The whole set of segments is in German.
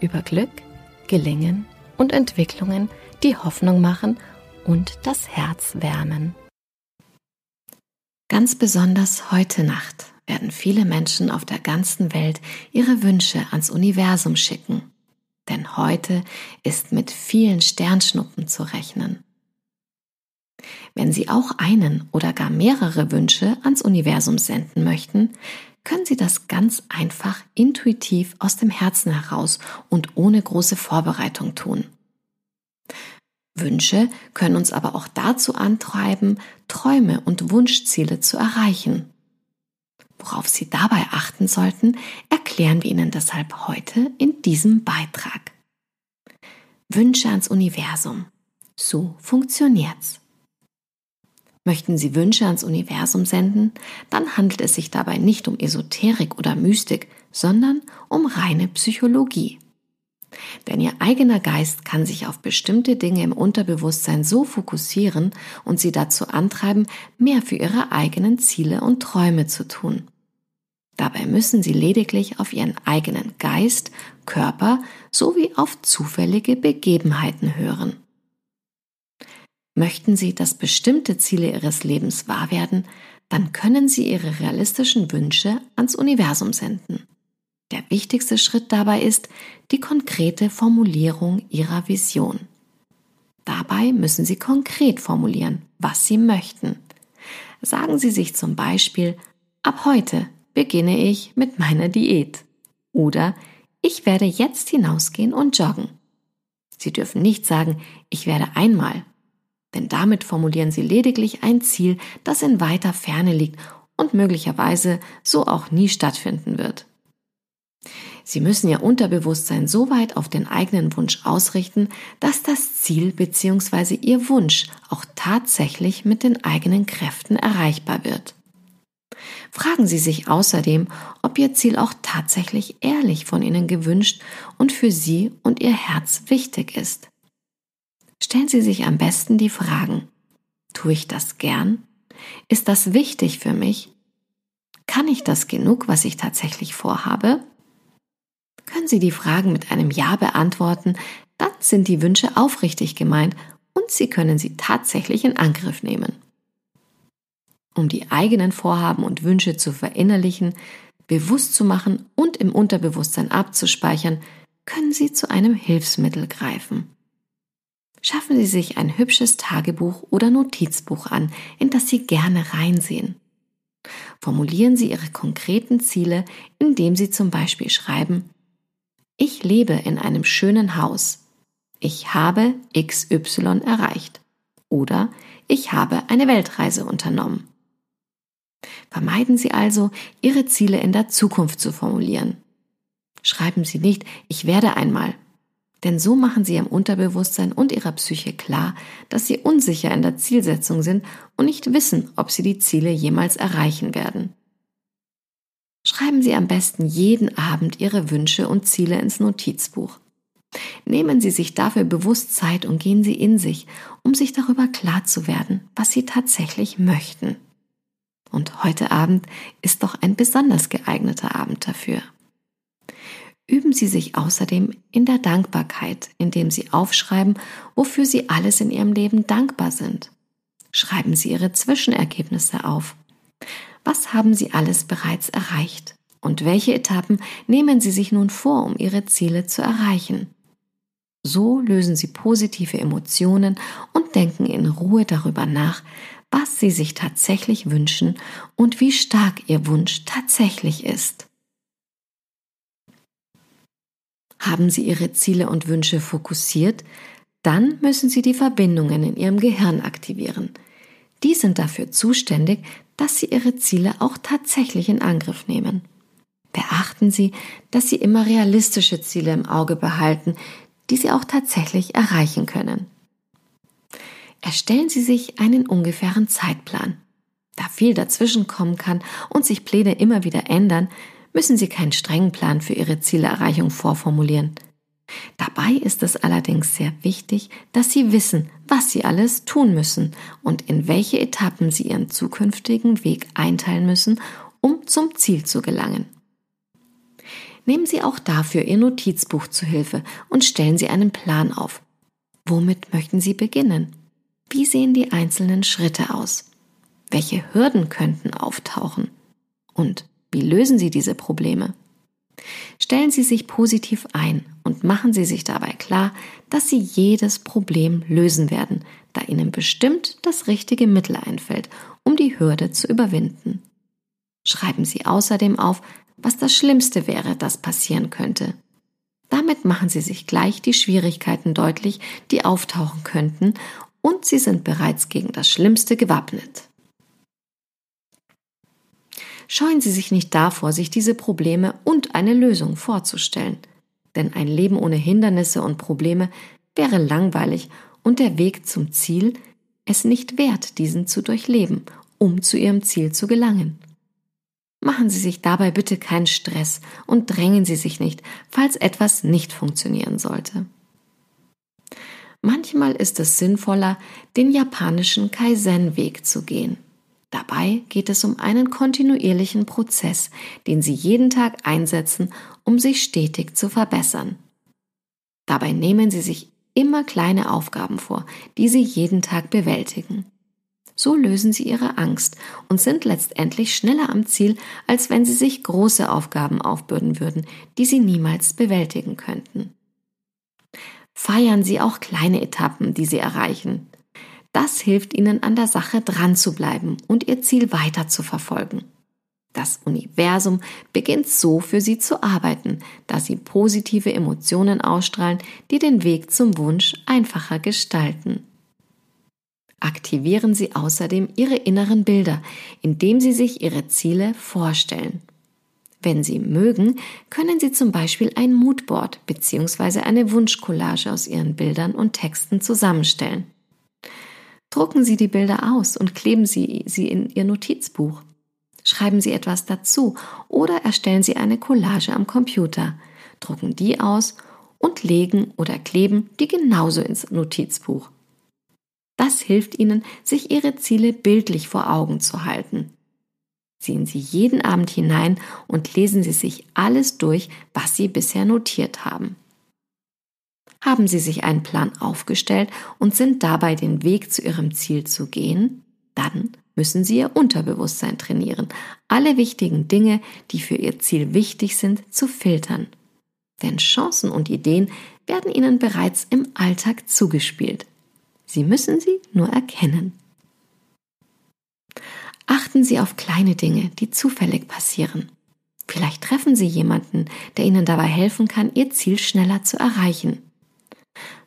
über Glück, Gelingen und Entwicklungen, die Hoffnung machen und das Herz wärmen. Ganz besonders heute Nacht werden viele Menschen auf der ganzen Welt ihre Wünsche ans Universum schicken. Denn heute ist mit vielen Sternschnuppen zu rechnen. Wenn Sie auch einen oder gar mehrere Wünsche ans Universum senden möchten, können Sie das ganz einfach intuitiv aus dem Herzen heraus und ohne große Vorbereitung tun. Wünsche können uns aber auch dazu antreiben, Träume und Wunschziele zu erreichen. Worauf Sie dabei achten sollten, erklären wir Ihnen deshalb heute in diesem Beitrag. Wünsche ans Universum. So funktioniert's. Möchten Sie Wünsche ans Universum senden, dann handelt es sich dabei nicht um Esoterik oder Mystik, sondern um reine Psychologie. Denn Ihr eigener Geist kann sich auf bestimmte Dinge im Unterbewusstsein so fokussieren und Sie dazu antreiben, mehr für Ihre eigenen Ziele und Träume zu tun. Dabei müssen Sie lediglich auf Ihren eigenen Geist, Körper sowie auf zufällige Begebenheiten hören. Möchten Sie, dass bestimmte Ziele Ihres Lebens wahr werden, dann können Sie Ihre realistischen Wünsche ans Universum senden. Der wichtigste Schritt dabei ist die konkrete Formulierung Ihrer Vision. Dabei müssen Sie konkret formulieren, was Sie möchten. Sagen Sie sich zum Beispiel, ab heute beginne ich mit meiner Diät. Oder ich werde jetzt hinausgehen und joggen. Sie dürfen nicht sagen, ich werde einmal denn damit formulieren Sie lediglich ein Ziel, das in weiter Ferne liegt und möglicherweise so auch nie stattfinden wird. Sie müssen Ihr Unterbewusstsein so weit auf den eigenen Wunsch ausrichten, dass das Ziel bzw. Ihr Wunsch auch tatsächlich mit den eigenen Kräften erreichbar wird. Fragen Sie sich außerdem, ob Ihr Ziel auch tatsächlich ehrlich von Ihnen gewünscht und für Sie und Ihr Herz wichtig ist stellen Sie sich am besten die Fragen. Tue ich das gern? Ist das wichtig für mich? Kann ich das genug, was ich tatsächlich vorhabe? Können Sie die Fragen mit einem Ja beantworten, dann sind die Wünsche aufrichtig gemeint und Sie können sie tatsächlich in Angriff nehmen. Um die eigenen Vorhaben und Wünsche zu verinnerlichen, bewusst zu machen und im Unterbewusstsein abzuspeichern, können Sie zu einem Hilfsmittel greifen. Schaffen Sie sich ein hübsches Tagebuch oder Notizbuch an, in das Sie gerne reinsehen. Formulieren Sie Ihre konkreten Ziele, indem Sie zum Beispiel schreiben, ich lebe in einem schönen Haus. Ich habe XY erreicht. Oder ich habe eine Weltreise unternommen. Vermeiden Sie also, Ihre Ziele in der Zukunft zu formulieren. Schreiben Sie nicht, ich werde einmal, denn so machen sie ihrem Unterbewusstsein und ihrer Psyche klar, dass sie unsicher in der Zielsetzung sind und nicht wissen, ob sie die Ziele jemals erreichen werden. Schreiben Sie am besten jeden Abend Ihre Wünsche und Ziele ins Notizbuch. Nehmen Sie sich dafür bewusst Zeit und gehen Sie in sich, um sich darüber klar zu werden, was Sie tatsächlich möchten. Und heute Abend ist doch ein besonders geeigneter Abend dafür üben Sie sich außerdem in der Dankbarkeit, indem Sie aufschreiben, wofür Sie alles in Ihrem Leben dankbar sind. Schreiben Sie Ihre Zwischenergebnisse auf. Was haben Sie alles bereits erreicht? Und welche Etappen nehmen Sie sich nun vor, um Ihre Ziele zu erreichen? So lösen Sie positive Emotionen und denken in Ruhe darüber nach, was Sie sich tatsächlich wünschen und wie stark Ihr Wunsch tatsächlich ist. Haben Sie Ihre Ziele und Wünsche fokussiert, dann müssen Sie die Verbindungen in Ihrem Gehirn aktivieren. Die sind dafür zuständig, dass Sie Ihre Ziele auch tatsächlich in Angriff nehmen. Beachten Sie, dass Sie immer realistische Ziele im Auge behalten, die Sie auch tatsächlich erreichen können. Erstellen Sie sich einen ungefähren Zeitplan. Da viel dazwischen kommen kann und sich Pläne immer wieder ändern, müssen Sie keinen strengen Plan für Ihre Zielerreichung vorformulieren. Dabei ist es allerdings sehr wichtig, dass Sie wissen, was Sie alles tun müssen und in welche Etappen Sie Ihren zukünftigen Weg einteilen müssen, um zum Ziel zu gelangen. Nehmen Sie auch dafür Ihr Notizbuch zu Hilfe und stellen Sie einen Plan auf. Womit möchten Sie beginnen? Wie sehen die einzelnen Schritte aus? Welche Hürden könnten auftauchen? Und wie lösen Sie diese Probleme? Stellen Sie sich positiv ein und machen Sie sich dabei klar, dass Sie jedes Problem lösen werden, da Ihnen bestimmt das richtige Mittel einfällt, um die Hürde zu überwinden. Schreiben Sie außerdem auf, was das Schlimmste wäre, das passieren könnte. Damit machen Sie sich gleich die Schwierigkeiten deutlich, die auftauchen könnten, und Sie sind bereits gegen das Schlimmste gewappnet. Scheuen Sie sich nicht davor, sich diese Probleme und eine Lösung vorzustellen. Denn ein Leben ohne Hindernisse und Probleme wäre langweilig und der Weg zum Ziel es nicht wert, diesen zu durchleben, um zu Ihrem Ziel zu gelangen. Machen Sie sich dabei bitte keinen Stress und drängen Sie sich nicht, falls etwas nicht funktionieren sollte. Manchmal ist es sinnvoller, den japanischen Kaizen-Weg zu gehen. Dabei geht es um einen kontinuierlichen Prozess, den Sie jeden Tag einsetzen, um sich stetig zu verbessern. Dabei nehmen Sie sich immer kleine Aufgaben vor, die Sie jeden Tag bewältigen. So lösen Sie Ihre Angst und sind letztendlich schneller am Ziel, als wenn Sie sich große Aufgaben aufbürden würden, die Sie niemals bewältigen könnten. Feiern Sie auch kleine Etappen, die Sie erreichen. Das hilft ihnen an der Sache dran zu bleiben und ihr Ziel weiter zu verfolgen. Das Universum beginnt so für sie zu arbeiten, da sie positive Emotionen ausstrahlen, die den Weg zum Wunsch einfacher gestalten. Aktivieren Sie außerdem Ihre inneren Bilder, indem Sie sich Ihre Ziele vorstellen. Wenn Sie mögen, können Sie zum Beispiel ein Moodboard bzw. eine Wunschcollage aus Ihren Bildern und Texten zusammenstellen. Drucken Sie die Bilder aus und kleben Sie sie in Ihr Notizbuch. Schreiben Sie etwas dazu oder erstellen Sie eine Collage am Computer, drucken die aus und legen oder kleben die genauso ins Notizbuch. Das hilft Ihnen, sich Ihre Ziele bildlich vor Augen zu halten. Ziehen Sie jeden Abend hinein und lesen Sie sich alles durch, was Sie bisher notiert haben. Haben Sie sich einen Plan aufgestellt und sind dabei den Weg zu Ihrem Ziel zu gehen? Dann müssen Sie Ihr Unterbewusstsein trainieren, alle wichtigen Dinge, die für Ihr Ziel wichtig sind, zu filtern. Denn Chancen und Ideen werden Ihnen bereits im Alltag zugespielt. Sie müssen sie nur erkennen. Achten Sie auf kleine Dinge, die zufällig passieren. Vielleicht treffen Sie jemanden, der Ihnen dabei helfen kann, Ihr Ziel schneller zu erreichen.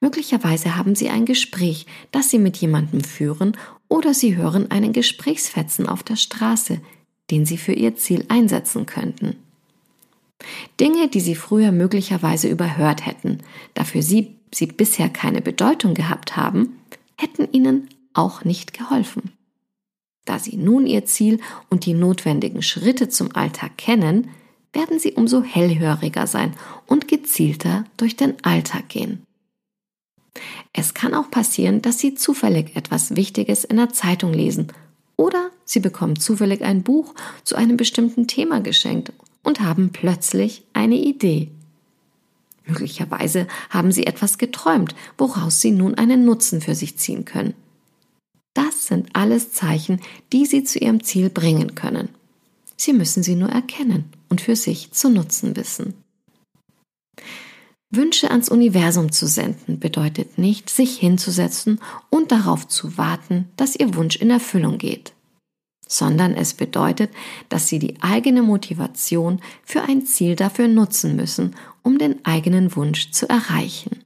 Möglicherweise haben Sie ein Gespräch, das Sie mit jemandem führen, oder Sie hören einen Gesprächsfetzen auf der Straße, den Sie für Ihr Ziel einsetzen könnten. Dinge, die Sie früher möglicherweise überhört hätten, dafür Sie, Sie bisher keine Bedeutung gehabt haben, hätten Ihnen auch nicht geholfen. Da Sie nun Ihr Ziel und die notwendigen Schritte zum Alltag kennen, werden Sie umso hellhöriger sein und gezielter durch den Alltag gehen. Es kann auch passieren, dass Sie zufällig etwas Wichtiges in der Zeitung lesen oder Sie bekommen zufällig ein Buch zu einem bestimmten Thema geschenkt und haben plötzlich eine Idee. Möglicherweise haben Sie etwas geträumt, woraus Sie nun einen Nutzen für sich ziehen können. Das sind alles Zeichen, die Sie zu Ihrem Ziel bringen können. Sie müssen sie nur erkennen und für sich zu nutzen wissen. Wünsche ans Universum zu senden bedeutet nicht, sich hinzusetzen und darauf zu warten, dass Ihr Wunsch in Erfüllung geht, sondern es bedeutet, dass Sie die eigene Motivation für ein Ziel dafür nutzen müssen, um den eigenen Wunsch zu erreichen.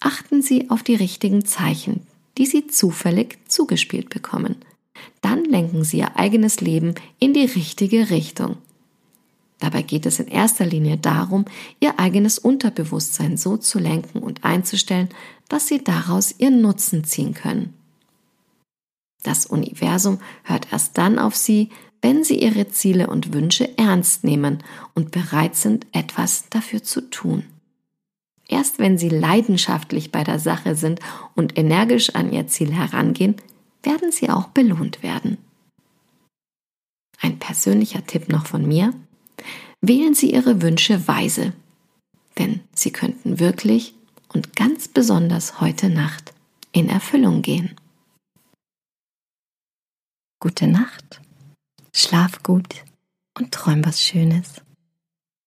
Achten Sie auf die richtigen Zeichen, die Sie zufällig zugespielt bekommen. Dann lenken Sie Ihr eigenes Leben in die richtige Richtung. Dabei geht es in erster Linie darum, ihr eigenes Unterbewusstsein so zu lenken und einzustellen, dass sie daraus ihren Nutzen ziehen können. Das Universum hört erst dann auf sie, wenn sie ihre Ziele und Wünsche ernst nehmen und bereit sind, etwas dafür zu tun. Erst wenn sie leidenschaftlich bei der Sache sind und energisch an ihr Ziel herangehen, werden sie auch belohnt werden. Ein persönlicher Tipp noch von mir. Wählen Sie Ihre Wünsche weise, denn sie könnten wirklich und ganz besonders heute Nacht in Erfüllung gehen. Gute Nacht, schlaf gut und träum was Schönes.